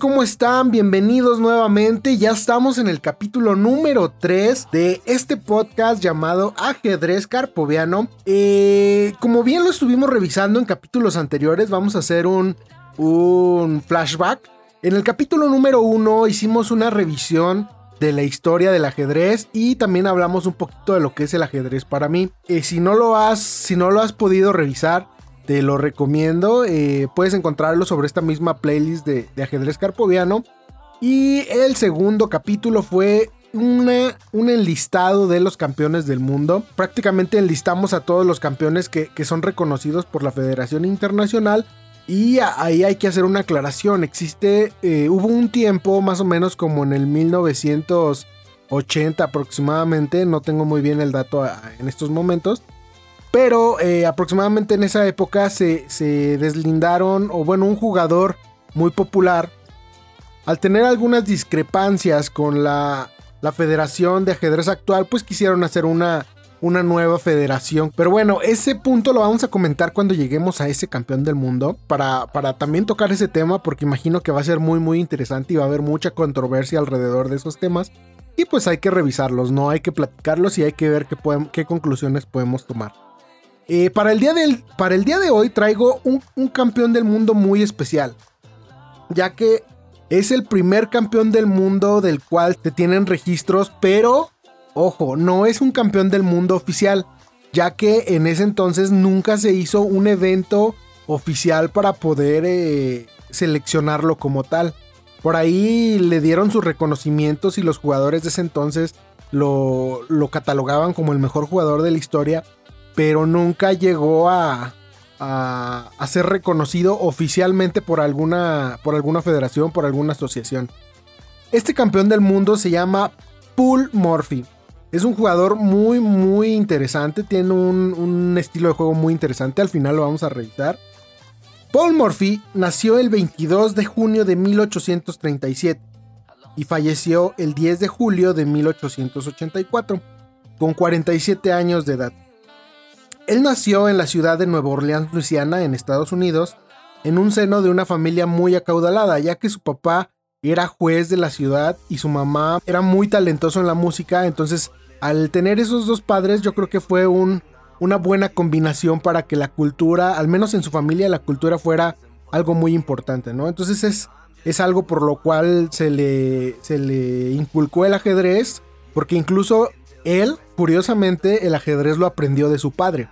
¿Cómo están? Bienvenidos nuevamente. Ya estamos en el capítulo número 3 de este podcast llamado Ajedrez Carpoviano. Eh, como bien lo estuvimos revisando en capítulos anteriores, vamos a hacer un, un flashback. En el capítulo número 1 hicimos una revisión de la historia del ajedrez y también hablamos un poquito de lo que es el ajedrez para mí. Eh, si, no lo has, si no lo has podido revisar, te lo recomiendo. Eh, puedes encontrarlo sobre esta misma playlist de, ajedrez carpoviano. Y el segundo capítulo fue una, un enlistado de los campeones del mundo. Prácticamente enlistamos a todos los campeones que, son reconocidos por la Federación Internacional. Y ahí hay que hacer una aclaración. Existe, eh, hubo un tiempo más o menos como en el 1980 aproximadamente. No tengo muy bien el dato en estos momentos pero eh, aproximadamente en esa época se, deslindaron, o bueno, un jugador muy popular, al tener algunas discrepancias con la, federación de ajedrez actual, pues quisieron hacer una, una nueva federación. Pero bueno, ese punto lo vamos a comentar cuando lleguemos a ese campeón del mundo, para, para también tocar ese tema, porque imagino que va a ser muy, muy interesante y va a haber mucha controversia alrededor de esos temas. Y pues hay que revisarlos, ¿no? Hay que platicarlos y hay que ver qué, qué conclusiones podemos tomar. Eh, para, el día del, para, el día de hoy traigo un, campeón del mundo muy especial, ya que es el primer campeón del mundo del cual te tienen registros, pero ojo, no es un campeón del mundo oficial, ya que en ese entonces nunca se hizo un evento oficial para poder eh, seleccionarlo como tal. Por ahí le dieron sus reconocimientos y los jugadores de ese entonces lo, lo catalogaban como el mejor jugador de la historia pero nunca llegó a, a, ser reconocido oficialmente por alguna, por alguna federación, por alguna asociación. Este campeón del mundo se llama Paul Murphy. Es un jugador muy, muy interesante. Tiene un, un, estilo de juego muy interesante. Al final lo vamos a revisar. Paul Murphy nació el 22 de junio de 1837 y falleció el 10 de julio de 1884, con 47 años de edad. Él nació en la ciudad de Nueva Orleans, Luisiana, en Estados Unidos, en un seno de una familia muy acaudalada, ya que su papá era juez de la ciudad y su mamá era muy talentoso en la música, entonces al tener esos dos padres yo creo que fue un, una buena combinación para que la cultura, al menos en su familia, la cultura fuera algo muy importante, ¿no? Entonces es, es algo por lo cual se le, se le inculcó el ajedrez, porque incluso él, curiosamente, el ajedrez lo aprendió de su padre.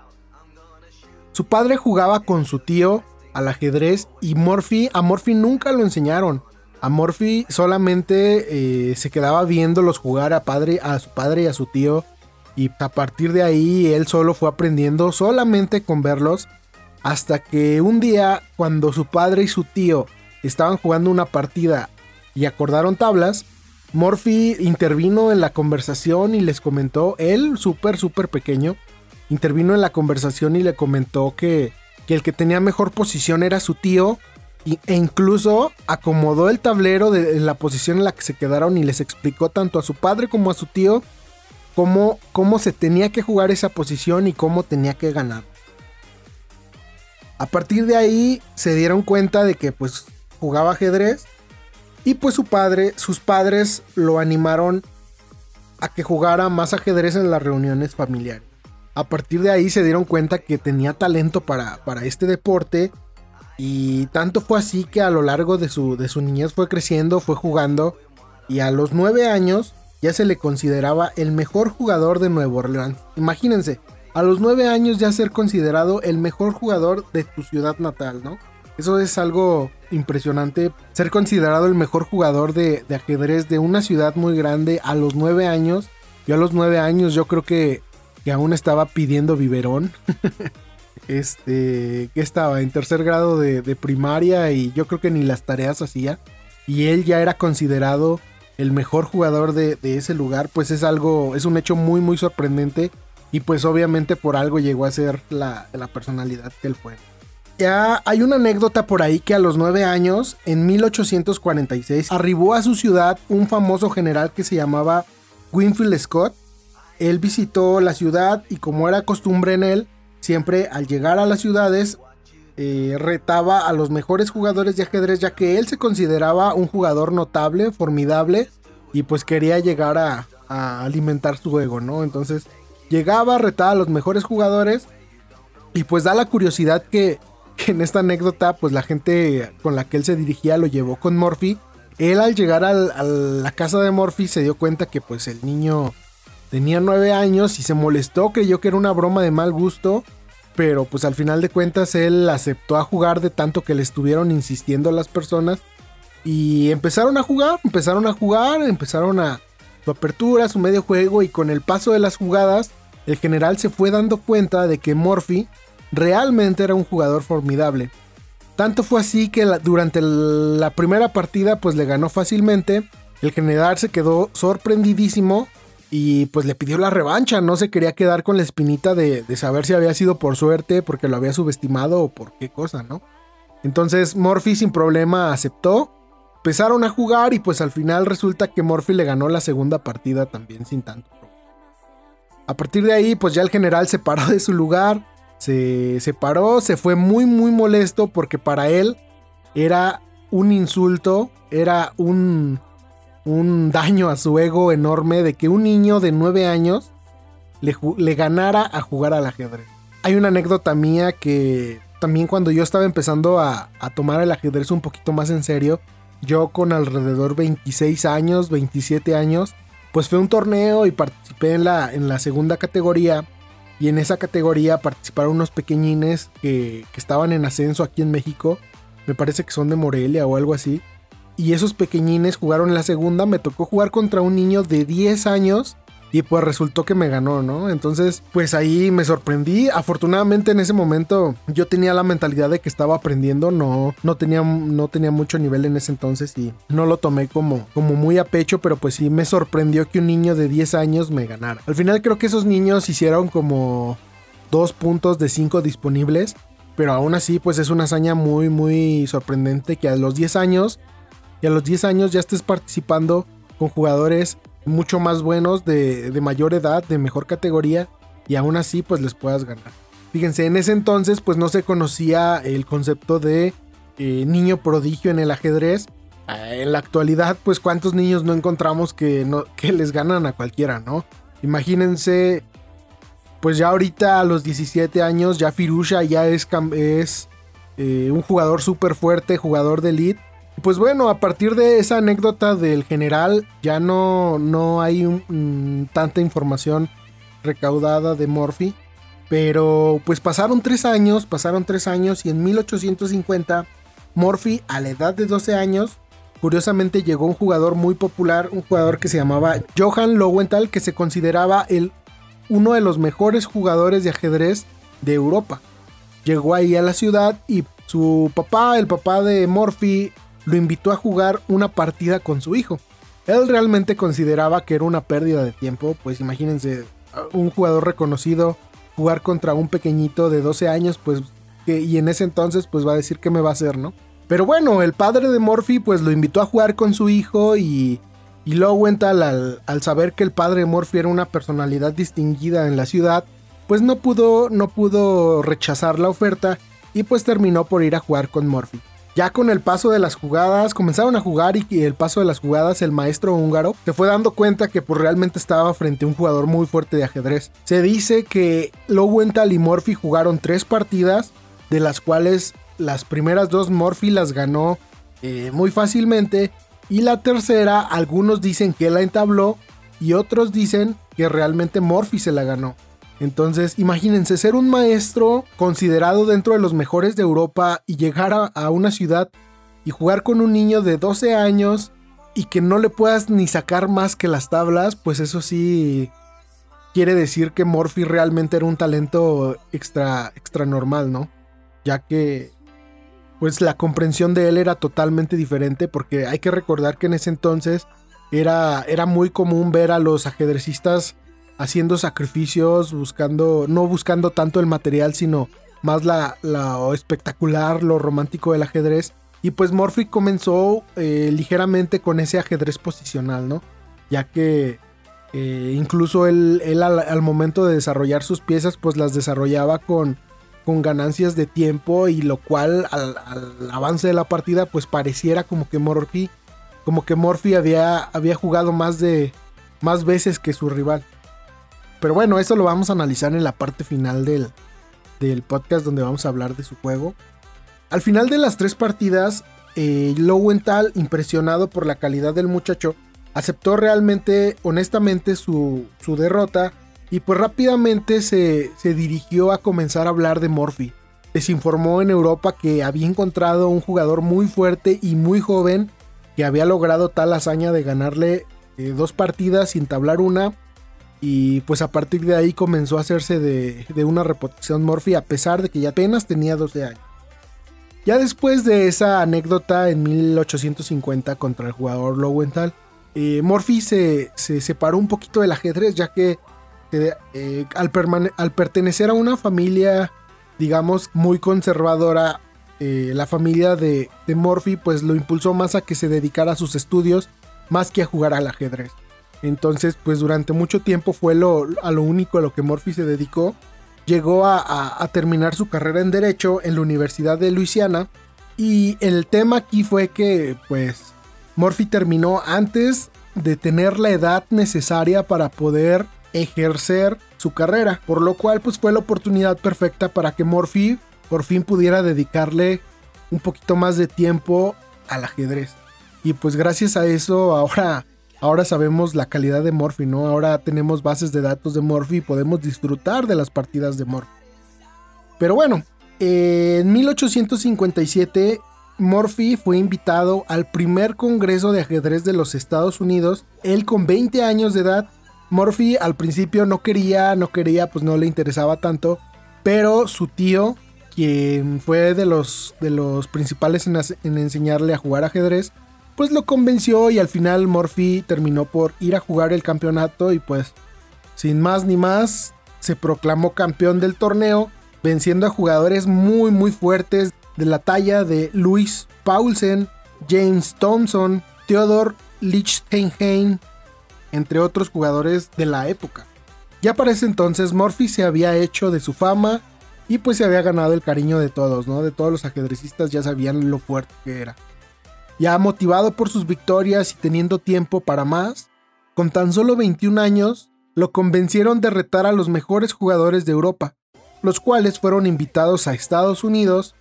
Su padre jugaba con su tío al ajedrez y Morphy, a Morphy nunca lo enseñaron. A Morphy solamente eh, se quedaba viéndolos jugar a, padre, a su padre y a su tío. Y a partir de ahí él solo fue aprendiendo solamente con verlos. Hasta que un día, cuando su padre y su tío estaban jugando una partida y acordaron tablas, Morphy intervino en la conversación y les comentó, él súper, súper pequeño, intervino en la conversación y le comentó que, el que tenía mejor posición era su tío e incluso acomodó el tablero de, la posición en la que se quedaron y les explicó tanto a su padre como a su tío cómo, cómo se tenía que jugar esa posición y cómo tenía que ganar. A partir de ahí se dieron cuenta de que pues jugaba ajedrez Y pues su padre, sus padres lo animaron a que jugara más ajedrez en las reuniones familiares. A partir de ahí se dieron cuenta que tenía talento para, para este deporte y tanto fue así que a lo largo de su, de su niñez fue creciendo, fue jugando y a los nueve años ya se le consideraba el mejor jugador de Nueva Orleans. Imagínense, a los nueve años ya ser considerado el mejor jugador de tu ciudad natal, ¿no? Eso es algo impresionante, ser considerado el mejor jugador de, ajedrez de una ciudad muy grande a los nueve años. Yo a los nueve años yo creo que, que aún estaba pidiendo biberón. este, que estaba en tercer grado de, primaria y yo creo que ni las tareas hacía. Y él ya era considerado el mejor jugador de, ese lugar, pues es algo, es un hecho muy, muy sorprendente. Y pues obviamente por algo llegó a ser la, la personalidad que él fue. Ya hay una anécdota por ahí que a los 9 años, en 1846, arribó a su ciudad un famoso general que se llamaba Winfield Scott. Él visitó la ciudad y como era costumbre en él, siempre al llegar a las ciudades eh, retaba a los mejores jugadores de ajedrez ya que él se consideraba un jugador notable, formidable y pues quería llegar a, alimentar su ego, ¿no? Entonces llegaba, retaba a los mejores jugadores y pues da la curiosidad que, en esta anécdota pues la gente con la que él se dirigía lo llevó con Morphy. Él al llegar a la casa de Morphy se dio cuenta que pues el niño tenía nueve años y se molestó, creyó que era una broma de mal gusto pero pues al final de cuentas él aceptó a jugar de tanto que le estuvieron insistiendo las personas y empezaron a jugar, empezaron a jugar, empezaron a su apertura, su medio juego y con el paso de las jugadas el general se fue dando cuenta de que Morphy realmente era un jugador formidable. Tanto fue así que durante la primera partida pues le ganó fácilmente, el general se quedó sorprendidísimo y pues le pidió la revancha, no se quería quedar con la espinita de, saber si había sido por suerte, porque lo había subestimado o por qué cosa, ¿no? Entonces Morphy sin problema aceptó, empezaron a jugar y pues al final resulta que Morphy le ganó la segunda partida también sin tanto A partir de ahí pues ya el general se paró de su lugar, se separó, se fue muy muy molesto porque para él era un insulto, era un un daño a su ego enorme de que un niño de 9 años le, ganara a jugar al ajedrez. Hay una anécdota mía que también cuando yo estaba empezando a, tomar el ajedrez un poquito más en serio, yo con alrededor 26 años, 27 años, pues fue un torneo y participé en la, en la segunda categoría. Y en esa categoría participaron unos pequeñines que, que estaban en ascenso aquí en México. Me parece que son de Morelia o algo así y esos pequeñines jugaron la segunda, me tocó jugar contra un niño de 10 años y pues resultó que me ganó, ¿no? Entonces, pues ahí me sorprendí. Afortunadamente en ese momento yo tenía la mentalidad de que estaba aprendiendo, no, no, tenía, no tenía mucho nivel en ese entonces y no lo tomé como, como muy a pecho, pero pues sí me sorprendió que un niño de 10 años me ganara. Al final creo que esos niños hicieron como dos puntos de 5 disponibles, pero aún así pues es una hazaña muy, muy sorprendente que a los 10 años y a los 10 años ya estés participando con jugadores mucho más buenos, de, mayor edad, de mejor categoría, y aún así pues les puedas ganar. Fíjense, en ese entonces pues no se conocía el concepto de eh, niño prodigio en el ajedrez. Eh, en la actualidad pues cuántos niños no encontramos que, no, que les ganan a cualquiera, ¿no? Imagínense, pues ya ahorita a los 17 años ya Firusha ya es, es eh, un jugador súper fuerte, jugador de elite pues bueno, a partir de esa anécdota del general, ya no, no hay tanta información recaudada de Morphy. Pero pues pasaron tres años, pasaron tres años y en 1850 Morphy a la edad de 12 años, curiosamente llegó un jugador muy popular, un jugador que se llamaba Johan Lowenthal, que se consideraba el, uno de los mejores jugadores de ajedrez de Europa. Llegó ahí a la ciudad y su papá, el papá de Morphy, lo invitó a jugar una partida con su hijo. Él realmente consideraba que era una pérdida de tiempo, pues imagínense, un jugador reconocido jugar contra un pequeñito de 12 años, pues, y en ese entonces, pues va a decir qué me va a hacer, ¿no? Pero bueno, el padre de Morphy, pues lo invitó a jugar con su hijo y, y Lowenthal, al, al saber que el padre de Morphy era una personalidad distinguida en la ciudad, pues no pudo, no pudo rechazar la oferta y pues terminó por ir a jugar con Morphy. Ya con el paso de las jugadas, comenzaron a jugar y el paso de las jugadas, el maestro húngaro se fue dando cuenta que pues, realmente estaba frente a un jugador muy fuerte de ajedrez. Se dice que Lowenthal y Morphy jugaron tres partidas, de las cuales las primeras dos Morphy las ganó eh, muy fácilmente y la tercera algunos dicen que la entabló y otros dicen que realmente Morphy se la ganó. Entonces, imagínense ser un maestro considerado dentro de los mejores de Europa y llegar a, una ciudad y jugar con un niño de 12 años y que no le puedas ni sacar más que las tablas, pues eso sí quiere decir que Morphy realmente era un talento extra, extra normal, ¿no? Ya que pues la comprensión de él era totalmente diferente porque hay que recordar que en ese entonces era, era muy común ver a los ajedrecistas haciendo sacrificios, buscando, no buscando tanto el material, sino más la, espectacular, lo romántico del ajedrez. Y pues Morphy comenzó eh, ligeramente con ese ajedrez posicional, ¿no? Ya que eh, incluso él, al, momento de desarrollar sus piezas, pues las desarrollaba con, con ganancias de tiempo y lo cual al, al, avance de la partida pues pareciera como que Morphy, como que Morphy había, había jugado más de más veces que su rival. Pero bueno, eso lo vamos a analizar en la parte final del, del podcast donde vamos a hablar de su juego. Al final de las tres partidas, eh, Lowenthal, impresionado por la calidad del muchacho, aceptó realmente, honestamente, su, su derrota y pues rápidamente se, se, dirigió a comenzar a hablar de Morphy. Les informó en Europa que había encontrado un jugador muy fuerte y muy joven que había logrado tal hazaña de ganarle eh, dos partidas sin tablar una y pues a partir de ahí comenzó a hacerse de, una reputación Morphy a pesar de que ya apenas tenía 12 años. Ya después de esa anécdota en 1850 contra el jugador Lowenthal, eh, Morphy se, separó un poquito del ajedrez ya que eh, al, al, pertenecer a una familia, digamos, muy conservadora, eh, la familia de, de Morphy pues lo impulsó más a que se dedicara a sus estudios más que a jugar al ajedrez. Entonces, pues durante mucho tiempo fue lo, a lo único a lo que Morphy se dedicó. Llegó a, terminar su carrera en Derecho en la Universidad de Luisiana. Y el tema aquí fue que, pues, Morphy terminó antes de tener la edad necesaria para poder ejercer su carrera. Por lo cual, pues fue la oportunidad perfecta para que Morphy por fin pudiera dedicarle un poquito más de tiempo al ajedrez. Y pues gracias a eso ahora ahora sabemos la calidad de Morphy, ¿no? Ahora tenemos bases de datos de Morphy y podemos disfrutar de las partidas de Morphy. Pero bueno, en 1857 Morphy fue invitado al primer Congreso de Ajedrez de los Estados Unidos, él con 20 años de edad. Morphy al principio no quería, no quería, pues no le interesaba tanto, pero su tío, quien fue de los, de los principales en enseñarle a jugar ajedrez, pues lo convenció y al final Morphy terminó por ir a jugar el campeonato y pues sin más ni más se proclamó campeón del torneo venciendo a jugadores muy muy fuertes de la talla de Louis Paulsen, James Thompson, Theodore Lichtenheim, entre otros jugadores de la época. Ya para ese entonces Morphy se había hecho de su fama y pues se había ganado el cariño de todos, ¿no? De todos los ajedrecistas ya sabían lo fuerte que era. Ya motivado por sus victorias y teniendo tiempo para más, con tan solo 21 años, lo convencieron de retar a los mejores jugadores de Europa, los cuales fueron invitados a Estados Unidos,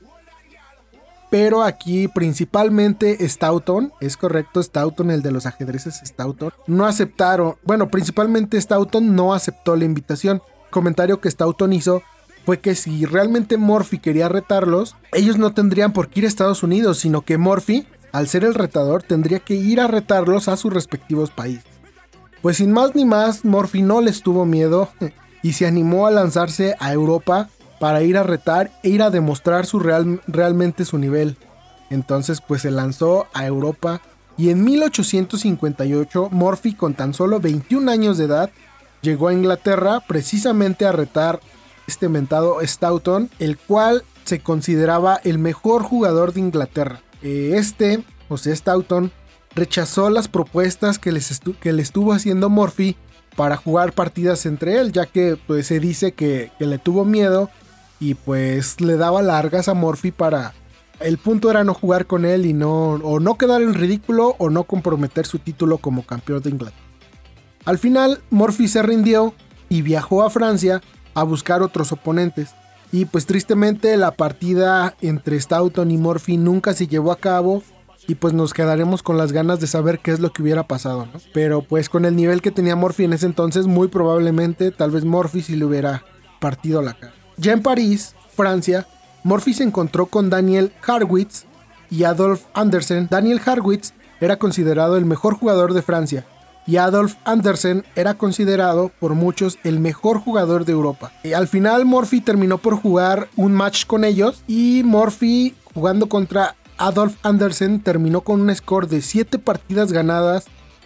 pero aquí principalmente Stoughton, es correcto, Stoughton, el de los ajedrezes Stoughton, no aceptaron, bueno, principalmente Stoughton no aceptó la invitación. comentario que Stoughton hizo fue que si realmente Morphy quería retarlos, ellos no tendrían por qué ir a Estados Unidos, sino que Morphy al ser el retador, tendría que ir a retarlos a sus respectivos países. Pues sin más ni más, Morphy no les tuvo miedo y se animó a lanzarse a Europa para ir a retar e ir a demostrar su real, realmente su nivel. Entonces pues se lanzó a Europa y en 1858 Morphy con tan solo 21 años de edad llegó a Inglaterra precisamente a retar este mentado Stoughton, el cual se consideraba el mejor jugador de Inglaterra. Eh, este, José Stoughton, rechazó las propuestas que, le estuvo haciendo Morphy para jugar partidas entre él, ya que pues, se dice que, le tuvo miedo y pues le daba largas a Morphy para, El punto era no jugar con él y no, o no quedar en ridículo o no comprometer su título como campeón de Inglaterra. Al final, Murphy se rindió y viajó a Francia a buscar otros oponentes. Y pues tristemente la partida entre Stoughton y Murphy nunca se llevó a cabo y pues nos quedaremos con las ganas de saber qué es lo que hubiera pasado. Pero pues con el nivel que tenía Murphy en ese entonces, muy probablemente tal vez Murphy sí le hubiera partido la cara. Ya en París, Francia, Murphy se encontró con Daniel Harwitz y Adolf Andersen. Daniel Harwitz era considerado el mejor jugador de Francia y Adolf Andersen era considerado por muchos el mejor jugador de Europa. Y al final Murphy terminó por jugar un match con ellos y Murphy jugando contra Adolf Andersen terminó con un score de 7 partidas ganadas,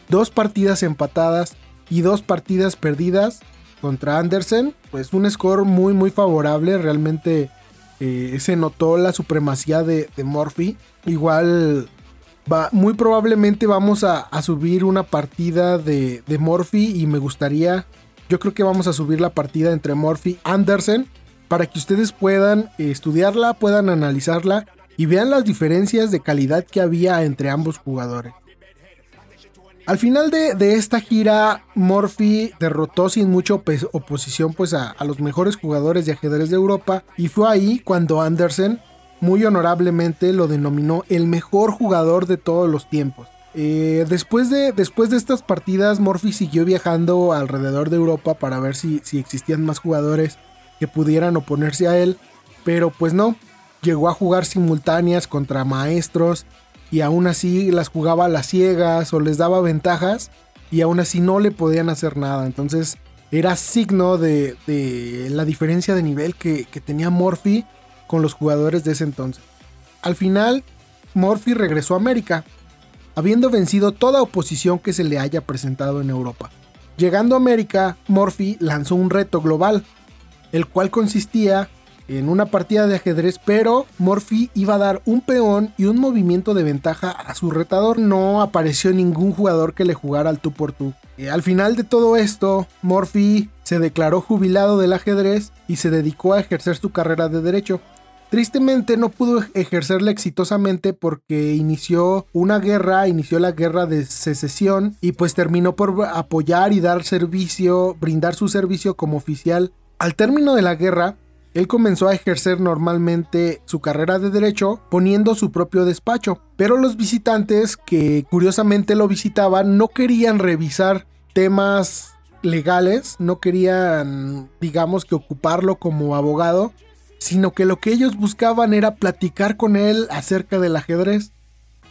2 partidas empatadas y 2 partidas perdidas contra Andersen. Pues un score muy muy favorable, realmente eh, se notó la supremacía de, de Murphy. Igual muy probablemente vamos a, subir una partida de, de Morphy y me gustaría, yo creo que vamos a subir la partida entre Morphy y Andersen para que ustedes puedan estudiarla, puedan analizarla y vean las diferencias de calidad que había entre ambos jugadores. Al final de, esta gira, Morphy derrotó sin mucha oposición pues a, a, los mejores jugadores de ajedrez de Europa y fue ahí cuando Andersen muy honorablemente lo denominó el mejor jugador de todos los tiempos. Eh, después, de, después de estas partidas, Morphy siguió viajando alrededor de Europa para ver si, si existían más jugadores que pudieran oponerse a él, pero pues no, llegó a jugar simultáneas contra maestros y aún así las jugaba a las ciegas o les daba ventajas y aún así no le podían hacer nada. Entonces era signo de, la diferencia de nivel que, que tenía Morphy con los jugadores de ese entonces. Al final, Murphy regresó a América, habiendo vencido toda oposición que se le haya presentado en Europa. Llegando a América, Murphy lanzó un reto global, el cual consistía en una partida de ajedrez, pero Murphy iba a dar un peón y un movimiento de ventaja a su retador. No apareció ningún jugador que le jugara al tú por tú. Y al final de todo esto, Murphy se declaró jubilado del ajedrez y se dedicó a ejercer su carrera de derecho. Tristemente no pudo ejercerla exitosamente porque inició una guerra, inició la guerra de secesión y pues terminó por apoyar y dar servicio, brindar su servicio como oficial. Al término de la guerra, él comenzó a ejercer normalmente su carrera de derecho poniendo su propio despacho, pero los visitantes que curiosamente lo visitaban no querían revisar temas legales, no querían, digamos que ocuparlo como abogado, sino que lo que ellos buscaban era platicar con él acerca del ajedrez.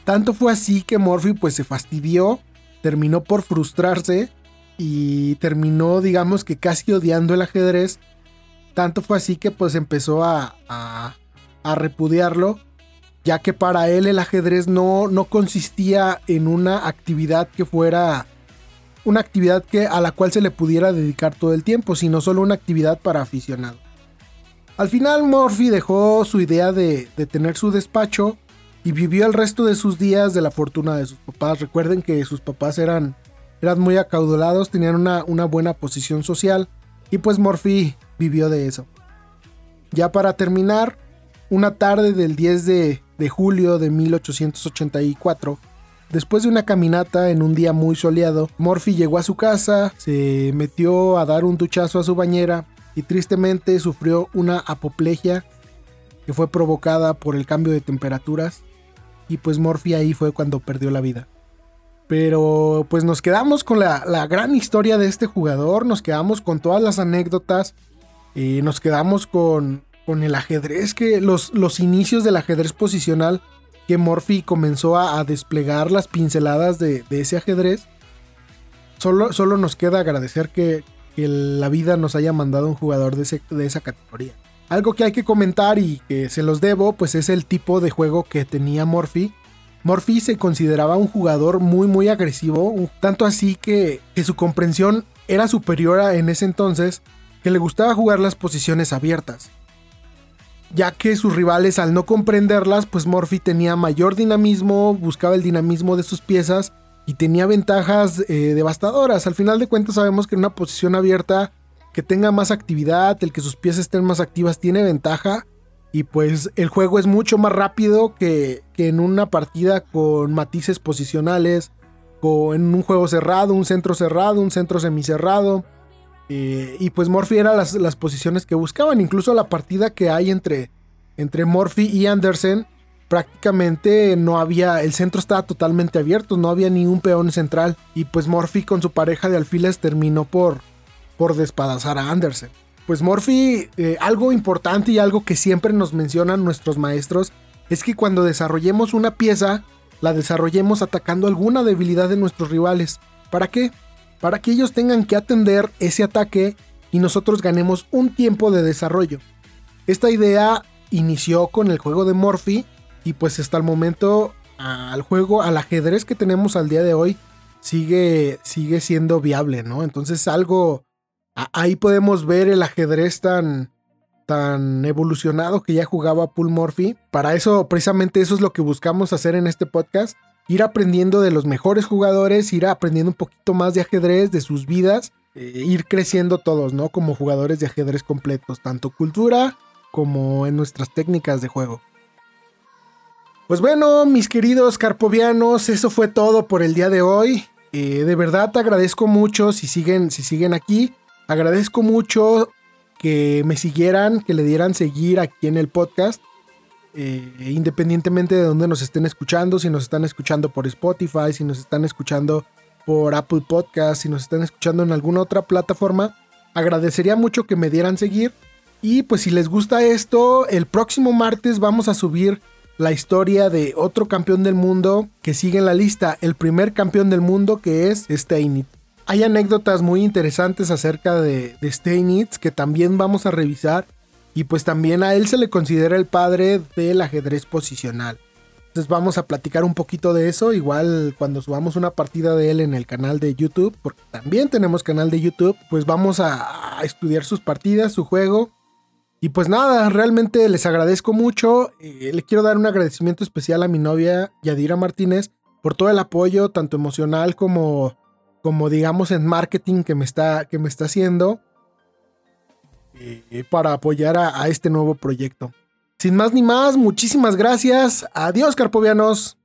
Tanto fue así que Murphy pues se fastidió, terminó por frustrarse y terminó digamos que casi odiando el ajedrez. Tanto fue así que pues empezó a, a, repudiarlo, ya que para él el ajedrez no, no consistía en una actividad que fuera una actividad que, a la cual se le pudiera dedicar todo el tiempo, sino solo una actividad para aficionados. Al final Murphy dejó su idea de, tener su despacho y vivió el resto de sus días de la fortuna de sus papás. Recuerden que sus papás eran, eran muy acaudalados, tenían una, una buena posición social y pues Murphy vivió de eso. Ya para terminar, una tarde del 10 de, de julio de 1884, Después de una caminata en un día muy soleado, Murphy llegó a su casa, se metió a dar un duchazo a su bañera y tristemente sufrió una apoplejia que fue provocada por el cambio de temperaturas y pues Morphy ahí fue cuando perdió la vida. Pero pues nos quedamos con la, gran historia de este jugador, nos quedamos con todas las anécdotas, y nos quedamos con, con el ajedrez, que los, los inicios del ajedrez posicional que Morphy comenzó a, desplegar las pinceladas de, ese ajedrez. Solo, solo, nos queda agradecer que, que la vida nos haya mandado un jugador de, de esa categoría. Algo que hay que comentar y que se los debo, pues es el tipo de juego que tenía Morphy. Morphy se consideraba un jugador muy muy agresivo, tanto así que, que su comprensión era superior a en ese entonces, que le gustaba jugar las posiciones abiertas. Ya que sus rivales al no comprenderlas, pues Morphy tenía mayor dinamismo, buscaba el dinamismo de sus piezas y tenía ventajas eh, devastadoras. Al final de cuentas sabemos que en una posición abierta que tenga más actividad, el que sus piezas estén más activas tiene ventaja Y pues el juego es mucho más rápido que, que en una partida con matices posicionales, o en un juego cerrado, un centro cerrado, un centro semicerrado. Eh, y pues Morphy era las, las, posiciones que buscaban. Incluso la partida que hay entre, entre Morphy y Andersen, prácticamente no había, el centro estaba totalmente abierto, no había ni un peón central. Y pues Morphy con su pareja de alfiles terminó por, por despedazar a Andersen. Pues Morphy, eh, algo importante y algo que siempre nos mencionan nuestros maestros, es que cuando desarrollemos una pieza, la desarrollemos atacando alguna debilidad de nuestros rivales. ¿Para qué? Para que ellos tengan que atender ese ataque y nosotros ganemos un tiempo de desarrollo. Esta idea inició con el juego de Morphy y pues hasta el momento al juego, al ajedrez que tenemos al día de hoy, sigue, sigue siendo viable, ¿no? Entonces algo, ahí podemos ver el ajedrez tan, tan evolucionado que ya jugaba Paul Murphy. Para eso, precisamente eso es lo que buscamos hacer en este podcast. Ir aprendiendo de los mejores jugadores, ir aprendiendo un poquito más de ajedrez, de sus vidas, e ir creciendo todos, ¿no? Como jugadores de ajedrez completos, tanto cultura como en nuestras técnicas de juego. Pues bueno, mis queridos carpovianos, eso fue todo por el día de hoy. Eh, de verdad te agradezco mucho si siguen, si siguen aquí. Agradezco mucho que me siguieran, que le dieran seguir aquí en el podcast. Eh, independientemente de dónde nos estén escuchando, si nos están escuchando por Spotify, si nos están escuchando por Apple Podcast, si nos están escuchando en alguna otra plataforma, agradecería mucho que me dieran seguir. Y pues si les gusta esto, el próximo martes vamos a subir la historia de otro campeón del mundo que sigue en la lista, el primer campeón del mundo que es Steinitz. Hay anécdotas muy interesantes acerca de, de Steinitz que también vamos a revisar. Y pues también a él se le considera el padre del ajedrez posicional. Entonces vamos a platicar un poquito de eso, igual cuando subamos una partida de él en el canal de YouTube, porque también tenemos canal de YouTube, pues vamos a, estudiar sus partidas, su juego. Y pues nada, realmente les agradezco mucho. Eh, le quiero dar un agradecimiento especial a mi novia Yadira Martínez por todo el apoyo, tanto emocional como como digamos en marketing que me está, que me está haciendo eh, para apoyar a, a este nuevo proyecto. Sin más ni más, muchísimas gracias. Adiós, carpovianos.